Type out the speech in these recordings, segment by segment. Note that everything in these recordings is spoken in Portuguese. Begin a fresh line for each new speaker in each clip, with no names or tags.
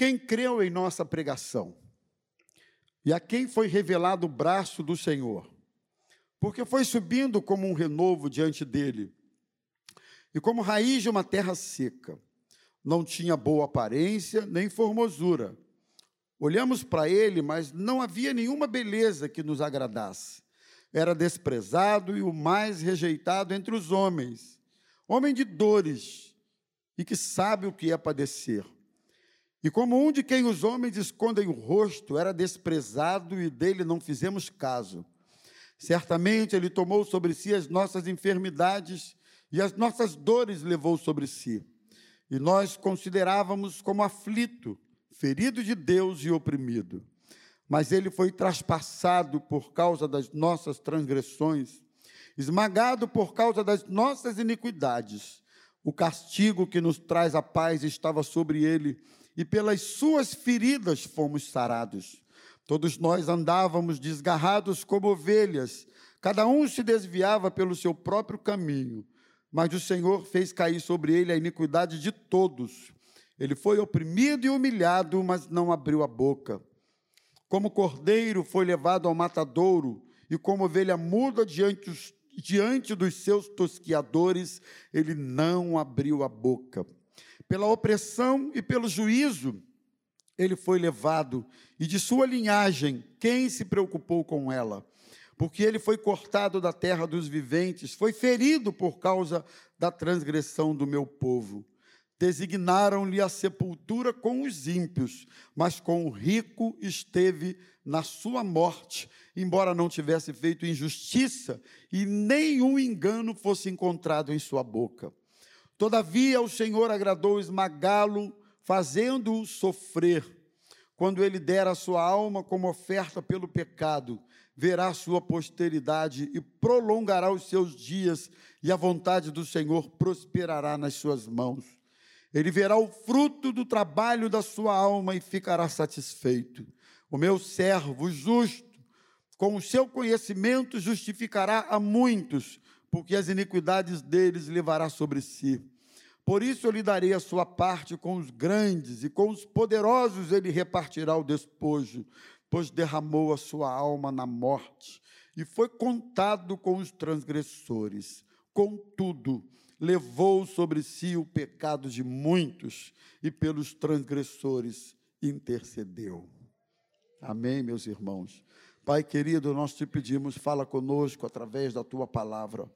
quem creu em nossa pregação e a quem foi revelado o braço do Senhor, porque foi subindo como um renovo diante dele, e como raiz de uma terra seca. Não tinha boa aparência nem formosura. Olhamos para ele, mas não havia nenhuma beleza que nos agradasse. Era desprezado e o mais rejeitado entre os homens, homem de dores e que sabe o que é padecer. E como um de quem os homens escondem o rosto, era desprezado e dele não fizemos caso. Certamente ele tomou sobre si as nossas enfermidades e as nossas dores levou sobre si. E nós considerávamos como aflito, ferido de Deus e oprimido. Mas ele foi traspassado por causa das nossas transgressões, esmagado por causa das nossas iniquidades. O castigo que nos traz a paz estava sobre ele e pelas suas feridas fomos sarados. Todos nós andávamos desgarrados como ovelhas, cada um se desviava pelo seu próprio caminho, mas o Senhor fez cair sobre ele a iniquidade de todos. Ele foi oprimido e humilhado, mas não abriu a boca. Como cordeiro foi levado ao matadouro, e como ovelha muda diante, os, diante dos seus tosquiadores, ele não abriu a boca pela opressão e pelo juízo, ele foi levado, e de sua linhagem, quem se preocupou com ela? Porque ele foi cortado da terra dos viventes, foi ferido por causa da transgressão do meu povo. Designaram-lhe a sepultura com os ímpios, mas com o rico esteve na sua morte, embora não tivesse feito injustiça e nenhum engano fosse encontrado em sua boca. Todavia o Senhor agradou esmagá-lo, fazendo-o sofrer. Quando ele der a sua alma como oferta pelo pecado, verá sua posteridade e prolongará os seus dias, e a vontade do Senhor prosperará nas suas mãos. Ele verá o fruto do trabalho da sua alma e ficará satisfeito. O meu servo justo, com o seu conhecimento, justificará a muitos, porque as iniquidades deles levará sobre si. Por isso eu lhe darei a sua parte com os grandes, e com os poderosos ele repartirá o despojo, pois derramou a sua alma na morte, e foi contado com os transgressores. Contudo, levou sobre si o pecado de muitos, e pelos transgressores intercedeu. Amém, meus irmãos. Pai querido, nós te pedimos, fala conosco através da tua palavra.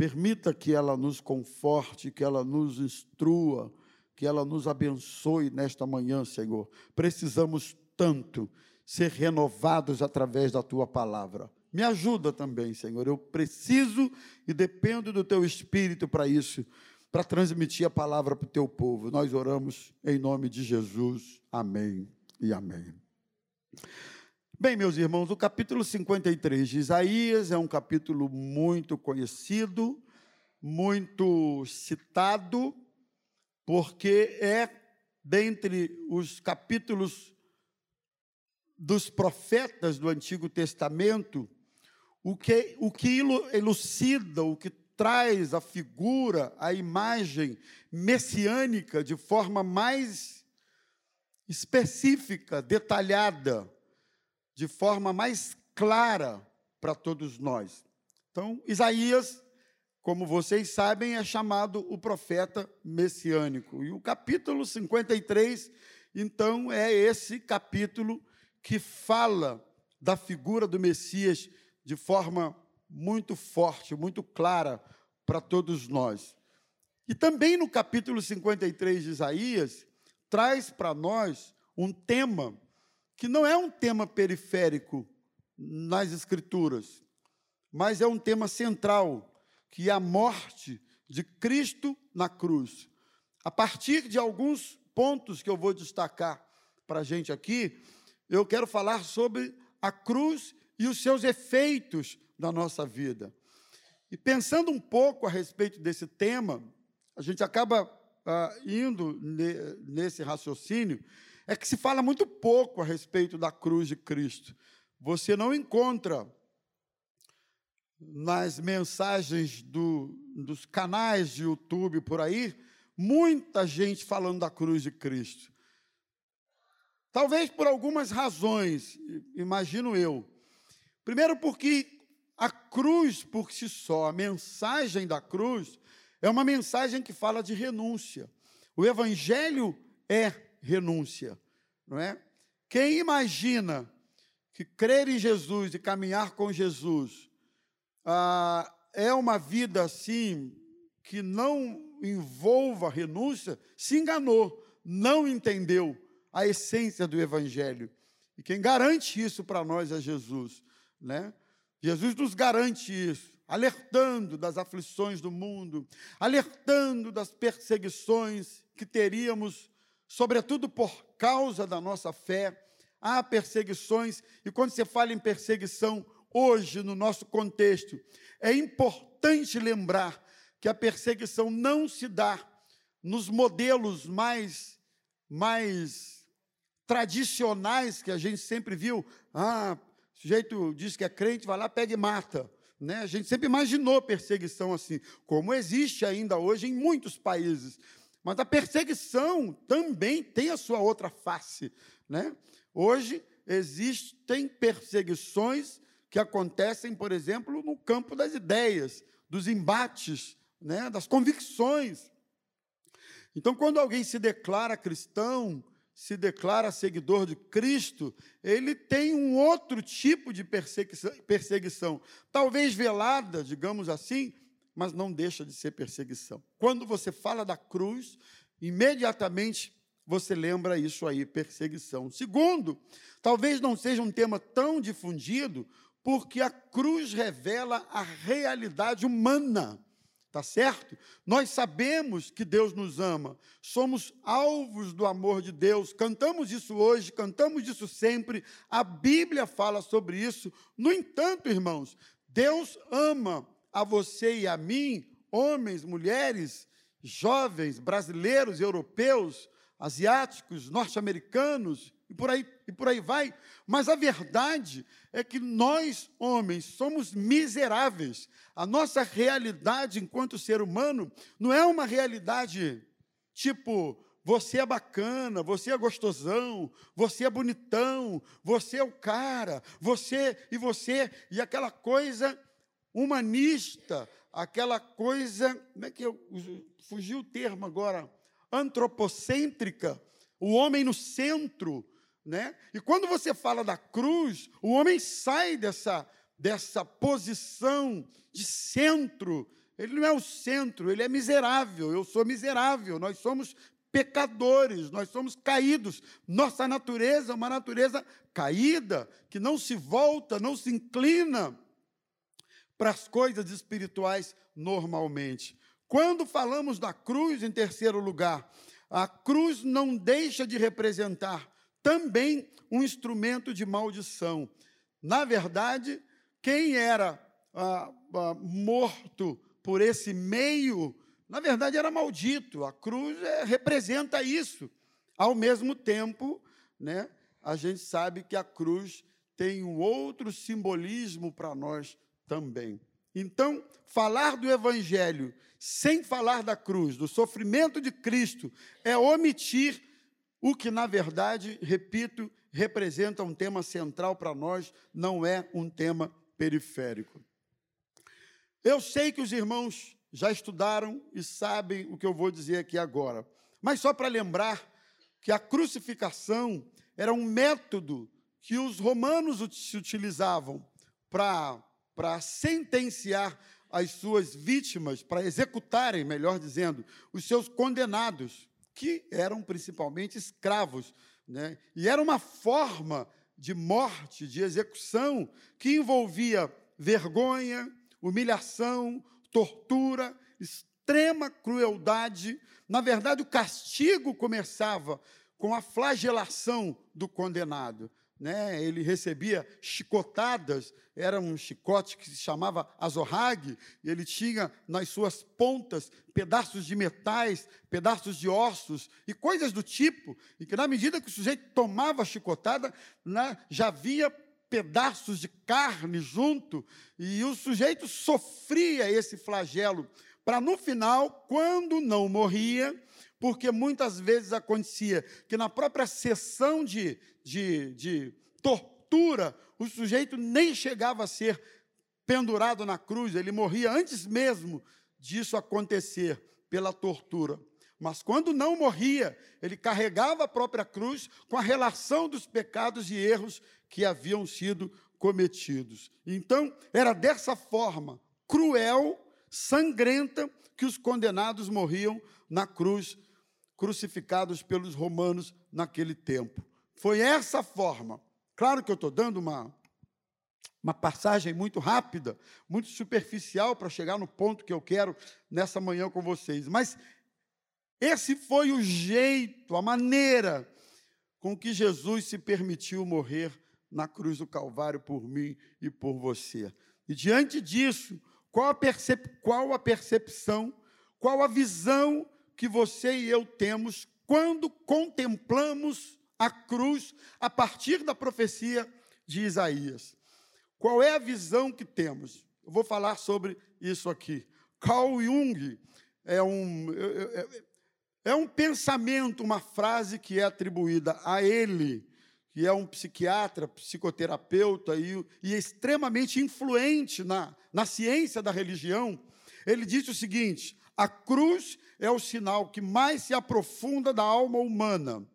Permita que ela nos conforte, que ela nos instrua, que ela nos abençoe nesta manhã, Senhor. Precisamos tanto ser renovados através da tua palavra. Me ajuda também, Senhor. Eu preciso e dependo do teu espírito para isso, para transmitir a palavra para o teu povo. Nós oramos em nome de Jesus. Amém e amém. Bem, meus irmãos, o capítulo 53 de Isaías é um capítulo muito conhecido, muito citado, porque é dentre os capítulos dos profetas do Antigo Testamento o que, o que elucida, o que traz a figura, a imagem messiânica de forma mais específica, detalhada de forma mais clara para todos nós. Então, Isaías, como vocês sabem, é chamado o profeta messiânico. E o capítulo 53, então, é esse capítulo que fala da figura do Messias de forma muito forte, muito clara para todos nós. E também no capítulo 53 de Isaías, traz para nós um tema que não é um tema periférico nas Escrituras, mas é um tema central, que é a morte de Cristo na cruz. A partir de alguns pontos que eu vou destacar para a gente aqui, eu quero falar sobre a cruz e os seus efeitos na nossa vida. E pensando um pouco a respeito desse tema, a gente acaba ah, indo ne, nesse raciocínio é que se fala muito pouco a respeito da cruz de Cristo. Você não encontra nas mensagens do, dos canais de YouTube por aí muita gente falando da cruz de Cristo. Talvez por algumas razões, imagino eu. Primeiro, porque a cruz por si só, a mensagem da cruz, é uma mensagem que fala de renúncia. O evangelho é renúncia, não é? Quem imagina que crer em Jesus e caminhar com Jesus ah, é uma vida assim que não envolva renúncia, se enganou, não entendeu a essência do evangelho. E quem garante isso para nós é Jesus, né? Jesus nos garante isso, alertando das aflições do mundo, alertando das perseguições que teríamos, sobretudo por causa da nossa fé. Há perseguições, e quando você fala em perseguição, hoje, no nosso contexto, é importante lembrar que a perseguição não se dá nos modelos mais, mais tradicionais que a gente sempre viu. Ah, o sujeito diz que é crente, vai lá, pega e mata. Né? A gente sempre imaginou perseguição assim, como existe ainda hoje em muitos países. Mas a perseguição também tem a sua outra face. Né? Hoje existem perseguições que acontecem, por exemplo, no campo das ideias, dos embates, né? das convicções. Então, quando alguém se declara cristão, se declara seguidor de Cristo, ele tem um outro tipo de perseguição, perseguição, talvez velada, digamos assim, mas não deixa de ser perseguição. Quando você fala da cruz, imediatamente você lembra isso aí, perseguição. Segundo, talvez não seja um tema tão difundido, porque a cruz revela a realidade humana Tá certo? Nós sabemos que Deus nos ama, somos alvos do amor de Deus, cantamos isso hoje, cantamos isso sempre, a Bíblia fala sobre isso. No entanto, irmãos, Deus ama a você e a mim, homens, mulheres, jovens, brasileiros, europeus, asiáticos, norte-americanos, e por aí e por aí vai. Mas a verdade é que nós, homens, somos miseráveis. A nossa realidade enquanto ser humano não é uma realidade tipo, você é bacana, você é gostosão, você é bonitão, você é o cara, você e você, e aquela coisa humanista, aquela coisa, como é que eu fugiu o termo agora? Antropocêntrica, o homem no centro, né? E quando você fala da cruz, o homem sai dessa, dessa posição de centro. Ele não é o centro, ele é miserável. Eu sou miserável, nós somos pecadores, nós somos caídos. Nossa natureza é uma natureza caída, que não se volta, não se inclina para as coisas espirituais normalmente. Quando falamos da cruz, em terceiro lugar, a cruz não deixa de representar também um instrumento de maldição. Na verdade, quem era ah, ah, morto por esse meio, na verdade era maldito. A cruz é, representa isso. Ao mesmo tempo, né, a gente sabe que a cruz tem um outro simbolismo para nós também. Então, falar do Evangelho sem falar da cruz, do sofrimento de Cristo, é omitir o que, na verdade, repito, representa um tema central para nós, não é um tema periférico. Eu sei que os irmãos já estudaram e sabem o que eu vou dizer aqui agora, mas só para lembrar que a crucificação era um método que os romanos se utilizavam para sentenciar as suas vítimas, para executarem, melhor dizendo, os seus condenados que eram principalmente escravos. Né? E era uma forma de morte, de execução, que envolvia vergonha, humilhação, tortura, extrema crueldade. Na verdade, o castigo começava com a flagelação do condenado né, ele recebia chicotadas, era um chicote que se chamava azorrague, ele tinha nas suas pontas pedaços de metais, pedaços de ossos e coisas do tipo, e que na medida que o sujeito tomava a chicotada, né, já havia pedaços de carne junto, e o sujeito sofria esse flagelo, para no final, quando não morria, porque muitas vezes acontecia que na própria sessão de, de, de tortura, o sujeito nem chegava a ser pendurado na cruz, ele morria antes mesmo disso acontecer pela tortura. Mas quando não morria, ele carregava a própria cruz com a relação dos pecados e erros que haviam sido cometidos. Então, era dessa forma, cruel, sangrenta, que os condenados morriam na cruz, crucificados pelos romanos naquele tempo. Foi essa forma. Claro que eu estou dando uma, uma passagem muito rápida, muito superficial para chegar no ponto que eu quero nessa manhã com vocês, mas esse foi o jeito, a maneira com que Jesus se permitiu morrer na cruz do Calvário por mim e por você. E diante disso, qual a, percep qual a percepção, qual a visão que você e eu temos quando contemplamos a cruz a partir da profecia de Isaías? Qual é a visão que temos? Eu vou falar sobre isso aqui. Carl Jung é um, é, é, é um pensamento, uma frase que é atribuída a ele, que é um psiquiatra, psicoterapeuta e, e extremamente influente na, na ciência da religião. Ele disse o seguinte: a cruz é o sinal que mais se aprofunda da alma humana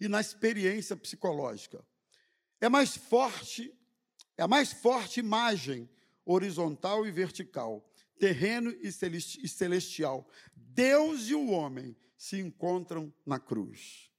e na experiência psicológica. É mais forte, é a mais forte imagem horizontal e vertical, terreno e celestial, Deus e o homem se encontram na cruz.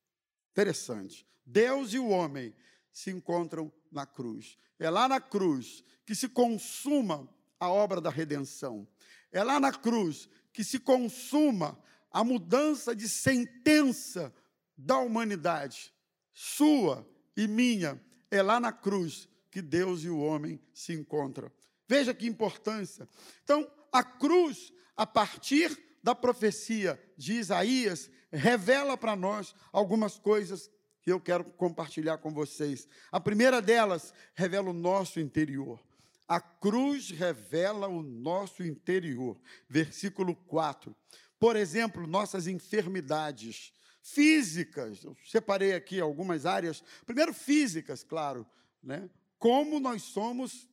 Interessante. Deus e o homem se encontram na cruz. É lá na cruz que se consuma a obra da redenção. É lá na cruz que se consuma a mudança de sentença da humanidade, sua e minha. É lá na cruz que Deus e o homem se encontram. Veja que importância. Então, a cruz, a partir da profecia de Isaías revela para nós algumas coisas eu quero compartilhar com vocês. A primeira delas revela o nosso interior. A cruz revela o nosso interior. Versículo 4. Por exemplo, nossas enfermidades físicas. Eu separei aqui algumas áreas. Primeiro, físicas, claro. Né? Como nós somos,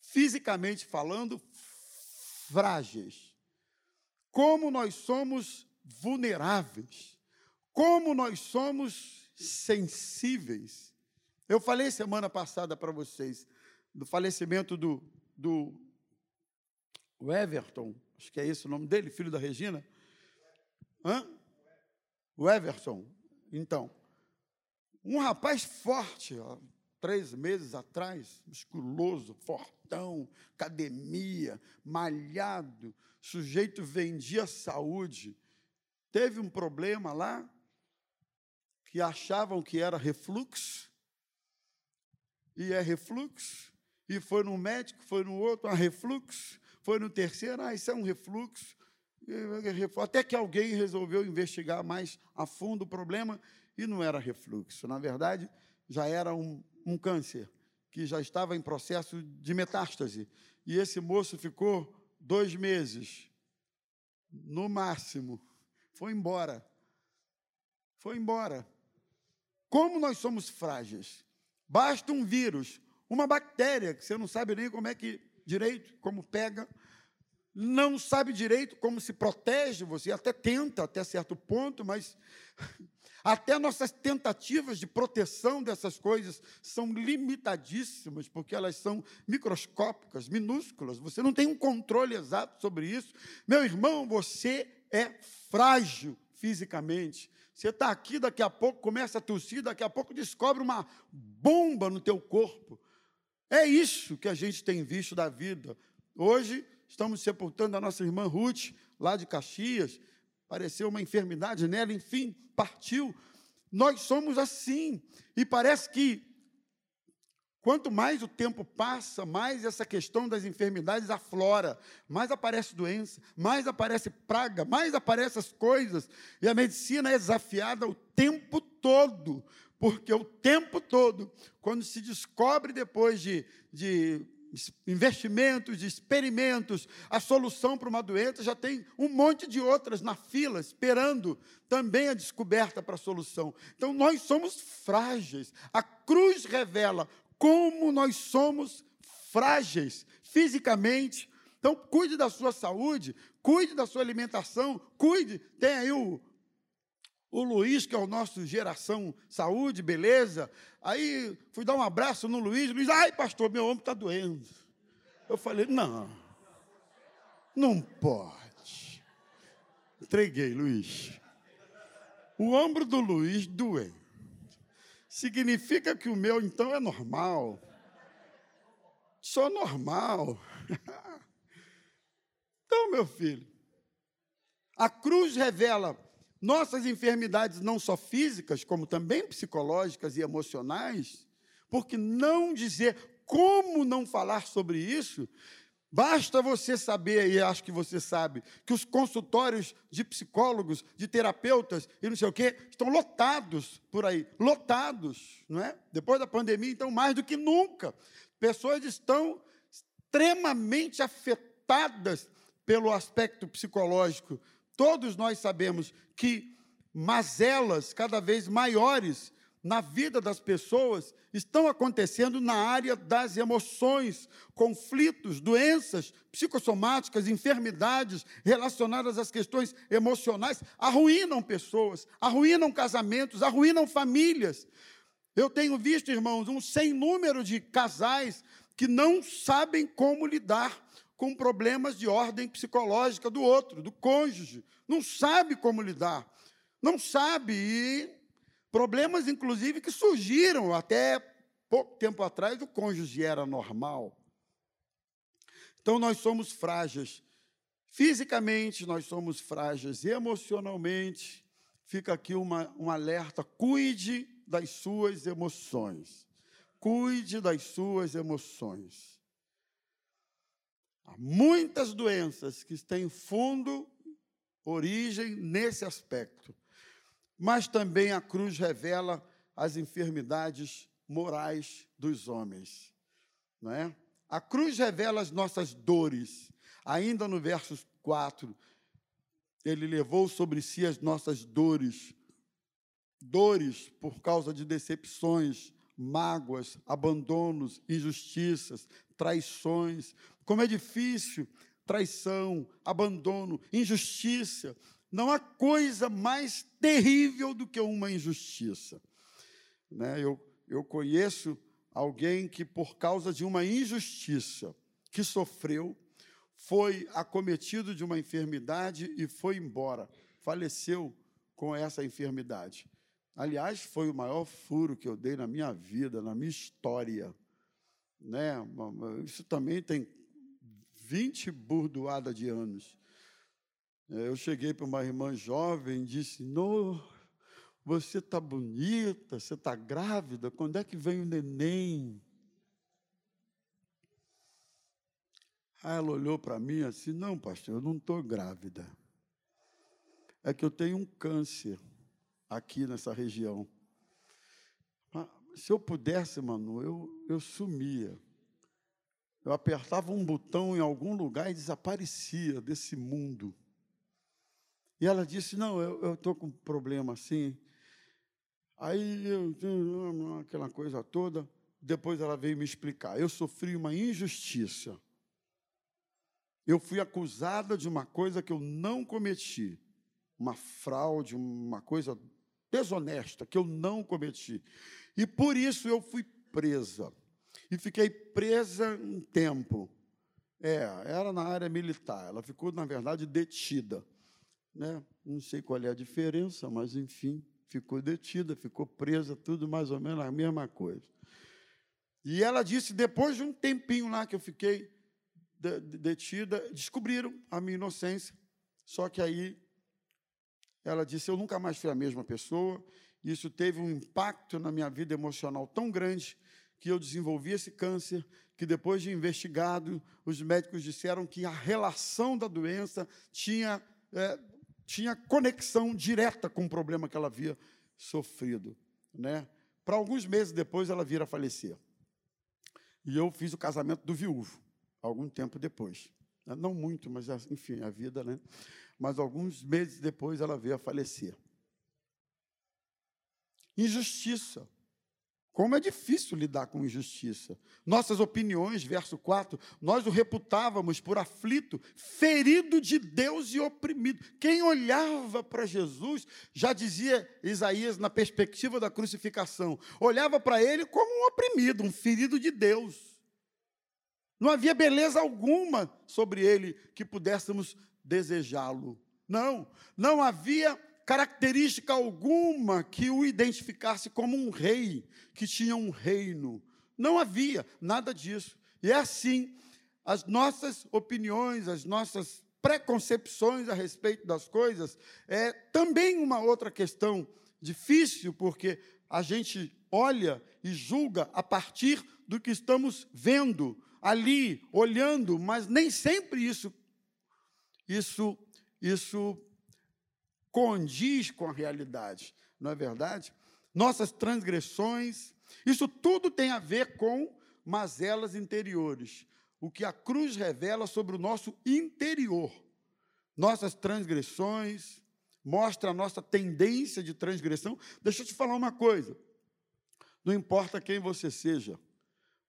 fisicamente falando, frágeis como nós somos vulneráveis, como nós somos sensíveis. Eu falei semana passada para vocês do falecimento do, do Everton, acho que é esse o nome dele, filho da Regina. Hã? O Everton. Então, um rapaz forte, ó, três meses atrás, musculoso, fortão, academia, malhado, sujeito vendia saúde, teve um problema lá, que achavam que era refluxo, e é refluxo, e foi no médico, foi no outro, ah, refluxo, foi no terceiro, ah, isso é um refluxo, até que alguém resolveu investigar mais a fundo o problema, e não era refluxo, na verdade, já era um, um câncer, que já estava em processo de metástase, e esse moço ficou dois meses, no máximo, foi embora. Foi embora. Como nós somos frágeis. Basta um vírus, uma bactéria, que você não sabe nem como é que direito, como pega, não sabe direito como se protege, você até tenta até certo ponto, mas até nossas tentativas de proteção dessas coisas são limitadíssimas, porque elas são microscópicas, minúsculas. Você não tem um controle exato sobre isso. Meu irmão, você é frágil fisicamente. Você está aqui, daqui a pouco começa a tossir, daqui a pouco descobre uma bomba no teu corpo. É isso que a gente tem visto da vida. Hoje estamos sepultando a nossa irmã Ruth, lá de Caxias, apareceu uma enfermidade nela, enfim, partiu. Nós somos assim. E parece que quanto mais o tempo passa, mais essa questão das enfermidades aflora, mais aparece doença, mais aparece praga, mais aparecem as coisas. E a medicina é desafiada o tempo todo, porque o tempo todo, quando se descobre depois de, de investimentos, de experimentos, a solução para uma doença, já tem um monte de outras na fila, esperando também a descoberta para a solução. Então, nós somos frágeis. A cruz revela como nós somos frágeis fisicamente. Então, cuide da sua saúde, cuide da sua alimentação, cuide. Tem aí o, o Luiz, que é o nosso geração saúde, beleza. Aí fui dar um abraço no Luiz, Luiz, ai pastor, meu ombro está doendo. Eu falei, não, não pode. Entreguei, Luiz. O ombro do Luiz doendo. Significa que o meu, então, é normal. Sou normal. Então, meu filho, a cruz revela nossas enfermidades não só físicas, como também psicológicas e emocionais, porque não dizer como não falar sobre isso, basta você saber, e acho que você sabe, que os consultórios de psicólogos, de terapeutas e não sei o quê, estão lotados por aí, lotados, não é? Depois da pandemia, então, mais do que nunca, pessoas estão extremamente afetadas pelo aspecto psicológico Todos nós sabemos que mazelas cada vez maiores na vida das pessoas estão acontecendo na área das emoções, conflitos, doenças psicossomáticas, enfermidades relacionadas às questões emocionais, arruinam pessoas, arruinam casamentos, arruinam famílias. Eu tenho visto, irmãos, um sem número de casais que não sabem como lidar com problemas de ordem psicológica do outro, do cônjuge. Não sabe como lidar. Não sabe. E problemas, inclusive, que surgiram até pouco tempo atrás, o cônjuge era normal. Então, nós somos frágeis. Fisicamente, nós somos frágeis. Emocionalmente, fica aqui uma, um alerta: cuide das suas emoções. Cuide das suas emoções. Há muitas doenças que têm fundo, origem nesse aspecto. Mas também a cruz revela as enfermidades morais dos homens. Não é? A cruz revela as nossas dores. Ainda no verso 4, ele levou sobre si as nossas dores. Dores por causa de decepções, mágoas, abandonos, injustiças, traições. Como é difícil traição, abandono, injustiça. Não há coisa mais terrível do que uma injustiça. Né? Eu, eu conheço alguém que, por causa de uma injustiça que sofreu, foi acometido de uma enfermidade e foi embora. Faleceu com essa enfermidade. Aliás, foi o maior furo que eu dei na minha vida, na minha história. Né? Isso também tem 20 burdoadas de anos. É, eu cheguei para uma irmã jovem e disse: No, você está bonita, você está grávida, quando é que vem o neném? Aí ela olhou para mim assim: Não, pastor, eu não estou grávida. É que eu tenho um câncer aqui nessa região. Se eu pudesse, mano, eu, eu sumia. Eu apertava um botão em algum lugar e desaparecia desse mundo. E ela disse: Não, eu estou com um problema assim. Aí, eu, aquela coisa toda. Depois ela veio me explicar. Eu sofri uma injustiça. Eu fui acusada de uma coisa que eu não cometi. Uma fraude, uma coisa desonesta que eu não cometi. E por isso eu fui presa e fiquei presa um tempo. É, era na área militar. Ela ficou, na verdade, detida. Né? Não sei qual é a diferença, mas, enfim, ficou detida, ficou presa, tudo mais ou menos a mesma coisa. E ela disse, depois de um tempinho lá que eu fiquei detida, descobriram a minha inocência. Só que aí ela disse: Eu nunca mais fui a mesma pessoa. Isso teve um impacto na minha vida emocional tão grande que eu desenvolvi esse câncer, que depois de investigado, os médicos disseram que a relação da doença tinha, é, tinha conexão direta com o problema que ela havia sofrido. Né? Para alguns meses depois, ela vira a falecer. E eu fiz o casamento do viúvo, algum tempo depois. Não muito, mas enfim, a vida, né? Mas alguns meses depois ela veio a falecer. Injustiça. Como é difícil lidar com injustiça. Nossas opiniões, verso 4, nós o reputávamos por aflito, ferido de Deus e oprimido. Quem olhava para Jesus, já dizia Isaías na perspectiva da crucificação, olhava para ele como um oprimido, um ferido de Deus. Não havia beleza alguma sobre ele que pudéssemos desejá-lo. Não, não havia característica alguma que o identificasse como um rei, que tinha um reino. Não havia nada disso. E é assim, as nossas opiniões, as nossas preconcepções a respeito das coisas é também uma outra questão difícil, porque a gente olha e julga a partir do que estamos vendo ali, olhando, mas nem sempre isso isso isso condiz com a realidade, não é verdade? Nossas transgressões, isso tudo tem a ver com mazelas interiores, o que a cruz revela sobre o nosso interior. Nossas transgressões, mostra a nossa tendência de transgressão. Deixa eu te falar uma coisa. Não importa quem você seja,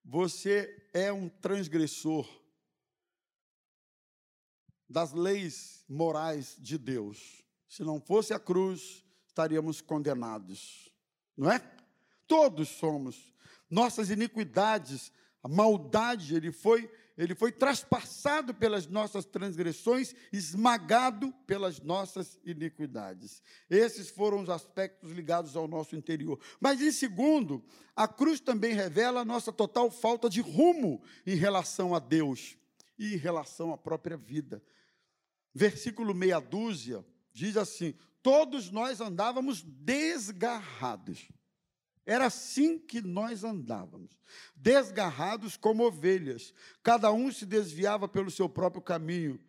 você é um transgressor das leis morais de Deus. Se não fosse a cruz, estaríamos condenados, não é? Todos somos. Nossas iniquidades, a maldade, ele foi, ele foi traspassado pelas nossas transgressões, esmagado pelas nossas iniquidades. Esses foram os aspectos ligados ao nosso interior. Mas em segundo, a cruz também revela a nossa total falta de rumo em relação a Deus e em relação à própria vida. Versículo meia dúzia diz assim: todos nós andávamos desgarrados. Era assim que nós andávamos, desgarrados como ovelhas. Cada um se desviava pelo seu próprio caminho.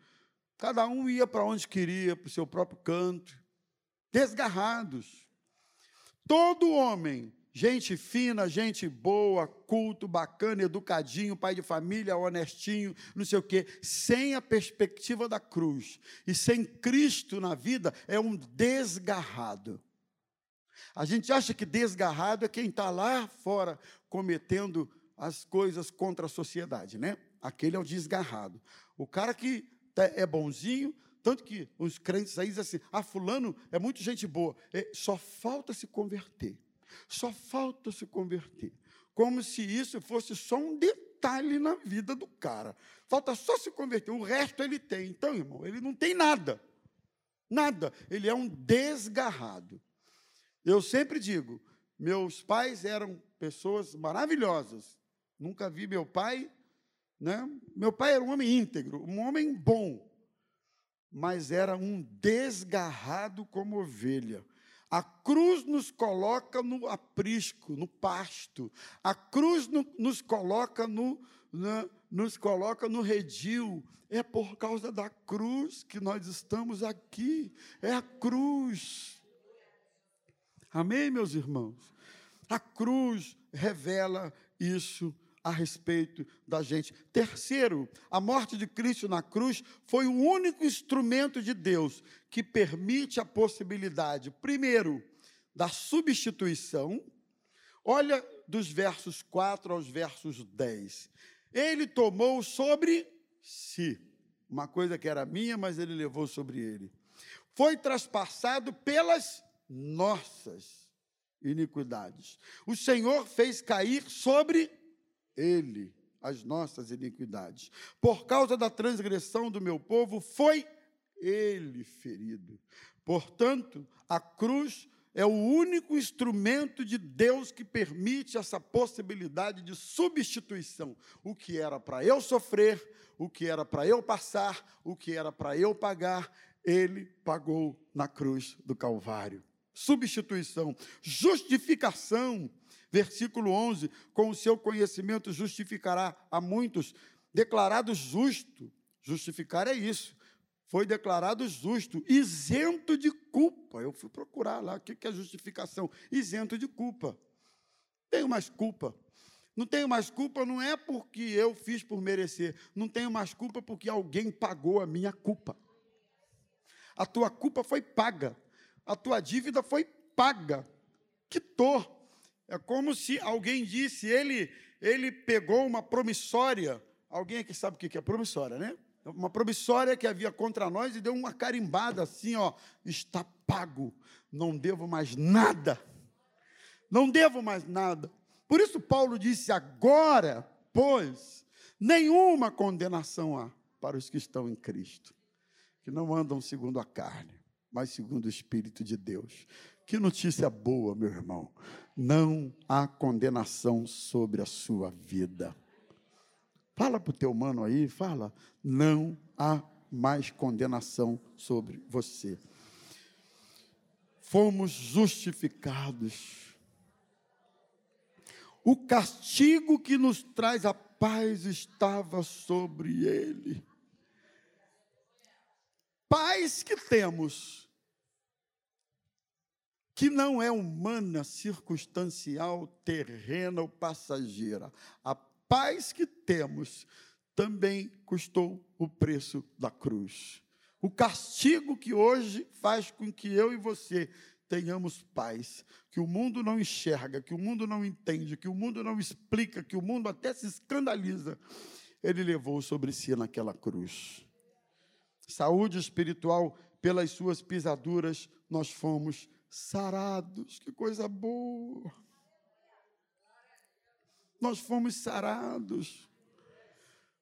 Cada um ia para onde queria, para o seu próprio canto. Desgarrados. Todo homem Gente fina, gente boa, culto, bacana, educadinho, pai de família, honestinho, não sei o quê, sem a perspectiva da cruz e sem Cristo na vida, é um desgarrado. A gente acha que desgarrado é quem está lá fora cometendo as coisas contra a sociedade, né? Aquele é o desgarrado. O cara que tá, é bonzinho, tanto que os crentes aí dizem assim: ah, Fulano é muito gente boa, é, só falta se converter. Só falta se converter. Como se isso fosse só um detalhe na vida do cara. Falta só se converter, o resto ele tem. Então, irmão, ele não tem nada. Nada. Ele é um desgarrado. Eu sempre digo: meus pais eram pessoas maravilhosas. Nunca vi meu pai. Né? Meu pai era um homem íntegro, um homem bom, mas era um desgarrado como ovelha. A cruz nos coloca no aprisco, no pasto. A cruz no, nos coloca no, nos coloca no redil. É por causa da cruz que nós estamos aqui. É a cruz. Amém, meus irmãos? A cruz revela isso a respeito da gente. Terceiro, a morte de Cristo na cruz foi o único instrumento de Deus que permite a possibilidade, primeiro, da substituição. Olha dos versos 4 aos versos 10. Ele tomou sobre si uma coisa que era minha, mas ele levou sobre ele. Foi traspassado pelas nossas iniquidades. O Senhor fez cair sobre ele as nossas iniquidades. Por causa da transgressão do meu povo, foi ele ferido. Portanto, a cruz é o único instrumento de Deus que permite essa possibilidade de substituição. O que era para eu sofrer, o que era para eu passar, o que era para eu pagar, ele pagou na cruz do Calvário. Substituição, justificação Versículo 11: Com o seu conhecimento justificará a muitos, declarado justo. Justificar é isso. Foi declarado justo, isento de culpa. Eu fui procurar lá o que é justificação. Isento de culpa. Tenho mais culpa. Não tenho mais culpa, não é porque eu fiz por merecer. Não tenho mais culpa porque alguém pagou a minha culpa. A tua culpa foi paga. A tua dívida foi paga. Quitou. É como se alguém disse, ele, ele pegou uma promissória. Alguém aqui sabe o que é promissória, né? Uma promissória que havia contra nós e deu uma carimbada assim, ó, está pago, não devo mais nada. Não devo mais nada. Por isso Paulo disse: agora, pois, nenhuma condenação há para os que estão em Cristo, que não andam segundo a carne, mas segundo o Espírito de Deus. Que notícia boa, meu irmão. Não há condenação sobre a sua vida. Fala para o teu mano aí, fala. Não há mais condenação sobre você. Fomos justificados. O castigo que nos traz a paz estava sobre ele. Paz que temos que não é humana, circunstancial, terrena ou passageira. A paz que temos também custou o preço da cruz. O castigo que hoje faz com que eu e você tenhamos paz, que o mundo não enxerga, que o mundo não entende, que o mundo não explica, que o mundo até se escandaliza, ele levou sobre si naquela cruz. Saúde espiritual, pelas suas pisaduras, nós fomos sarados, que coisa boa. Nós fomos sarados,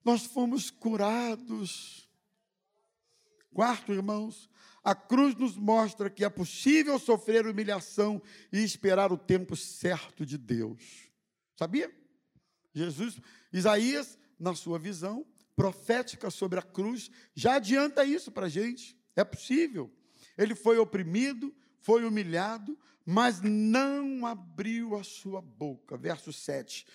nós fomos curados. Quarto, irmãos, a cruz nos mostra que é possível sofrer humilhação e esperar o tempo certo de Deus. Sabia? Jesus, Isaías, na sua visão profética sobre a cruz, já adianta isso para a gente. É possível. Ele foi oprimido, foi humilhado, mas não abriu a sua boca. Verso 7.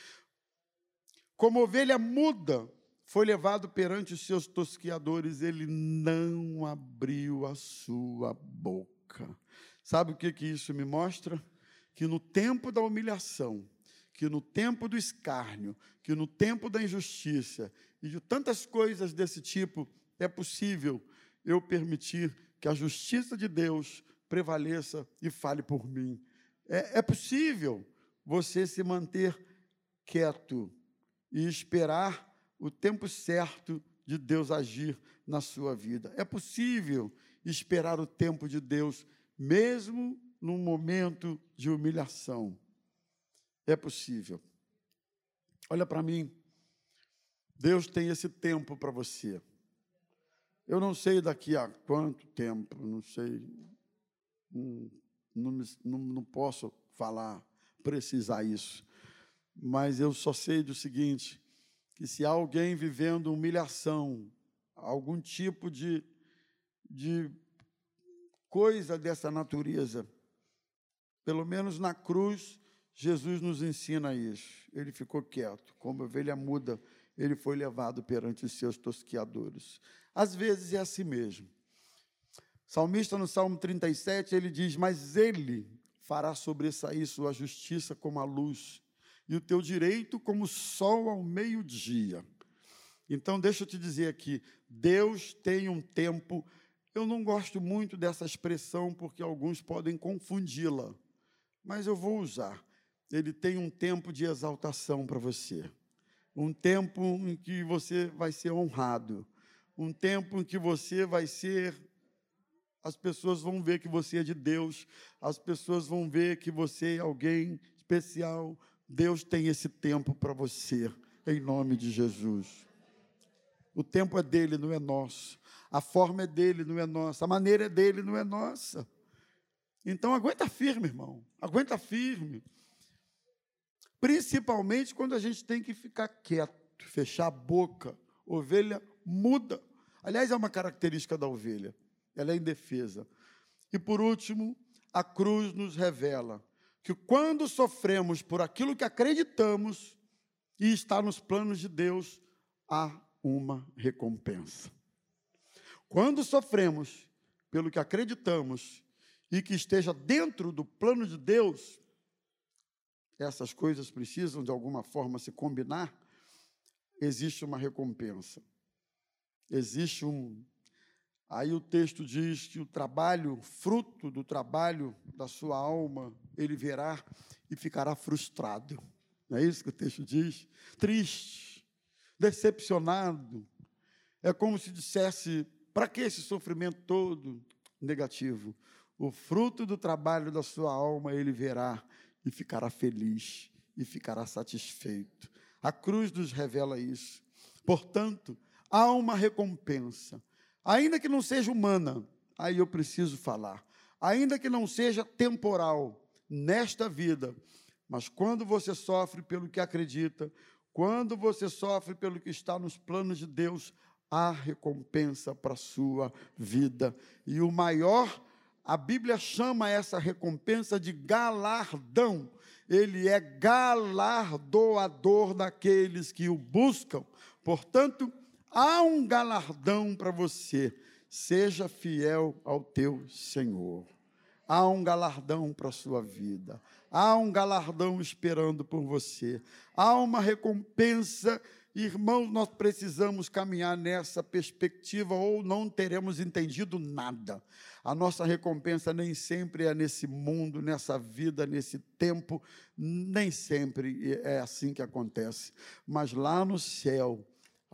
Como ovelha muda, foi levado perante os seus tosquiadores, ele não abriu a sua boca. Sabe o que, que isso me mostra? Que no tempo da humilhação, que no tempo do escárnio, que no tempo da injustiça e de tantas coisas desse tipo, é possível eu permitir que a justiça de Deus prevaleça e fale por mim. É, é possível você se manter quieto e esperar o tempo certo de Deus agir na sua vida. É possível esperar o tempo de Deus, mesmo num momento de humilhação. É possível. Olha para mim. Deus tem esse tempo para você. Eu não sei daqui a quanto tempo, não sei não, não, não posso falar, precisar isso. Mas eu só sei do seguinte: que se há alguém vivendo humilhação, algum tipo de, de coisa dessa natureza, pelo menos na cruz, Jesus nos ensina isso. Ele ficou quieto, como ovelha muda, ele foi levado perante os seus tosquiadores. Às vezes é assim mesmo. Salmista no Salmo 37, ele diz: Mas ele fará sobressair sua justiça como a luz, e o teu direito como o sol ao meio-dia. Então, deixa eu te dizer aqui: Deus tem um tempo. Eu não gosto muito dessa expressão porque alguns podem confundi-la, mas eu vou usar. Ele tem um tempo de exaltação para você, um tempo em que você vai ser honrado, um tempo em que você vai ser as pessoas vão ver que você é de Deus, as pessoas vão ver que você é alguém especial. Deus tem esse tempo para você, em nome de Jesus. O tempo é dele, não é nosso. A forma é dele, não é nossa. A maneira é dele, não é nossa. Então aguenta firme, irmão. Aguenta firme. Principalmente quando a gente tem que ficar quieto, fechar a boca. Ovelha muda. Aliás, é uma característica da ovelha ela é indefesa. E por último, a cruz nos revela que quando sofremos por aquilo que acreditamos e está nos planos de Deus, há uma recompensa. Quando sofremos pelo que acreditamos e que esteja dentro do plano de Deus, essas coisas precisam de alguma forma se combinar, existe uma recompensa. Existe um. Aí o texto diz que o trabalho, fruto do trabalho da sua alma, ele verá e ficará frustrado. Não é isso que o texto diz? Triste, decepcionado. É como se dissesse: para que esse sofrimento todo negativo? O fruto do trabalho da sua alma ele verá e ficará feliz e ficará satisfeito. A cruz nos revela isso. Portanto, há uma recompensa, ainda que não seja humana, aí eu preciso falar, ainda que não seja temporal nesta vida, mas quando você sofre pelo que acredita, quando você sofre pelo que está nos planos de Deus, há recompensa para a sua vida. E o maior, a Bíblia chama essa recompensa de galardão. Ele é galardoador daqueles que o buscam. Portanto, há um galardão para você. Seja fiel ao teu Senhor. Há um galardão para a sua vida. Há um galardão esperando por você. Há uma recompensa. Irmãos, nós precisamos caminhar nessa perspectiva ou não teremos entendido nada. A nossa recompensa nem sempre é nesse mundo, nessa vida, nesse tempo, nem sempre é assim que acontece. Mas lá no céu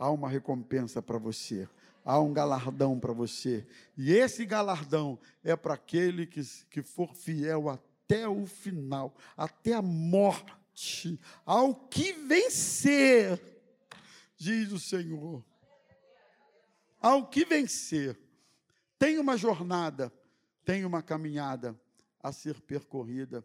há uma recompensa para você há um galardão para você. E esse galardão é para aquele que, que for fiel até o final, até a morte, ao que vencer, diz o Senhor. Ao que vencer. Tem uma jornada, tem uma caminhada a ser percorrida.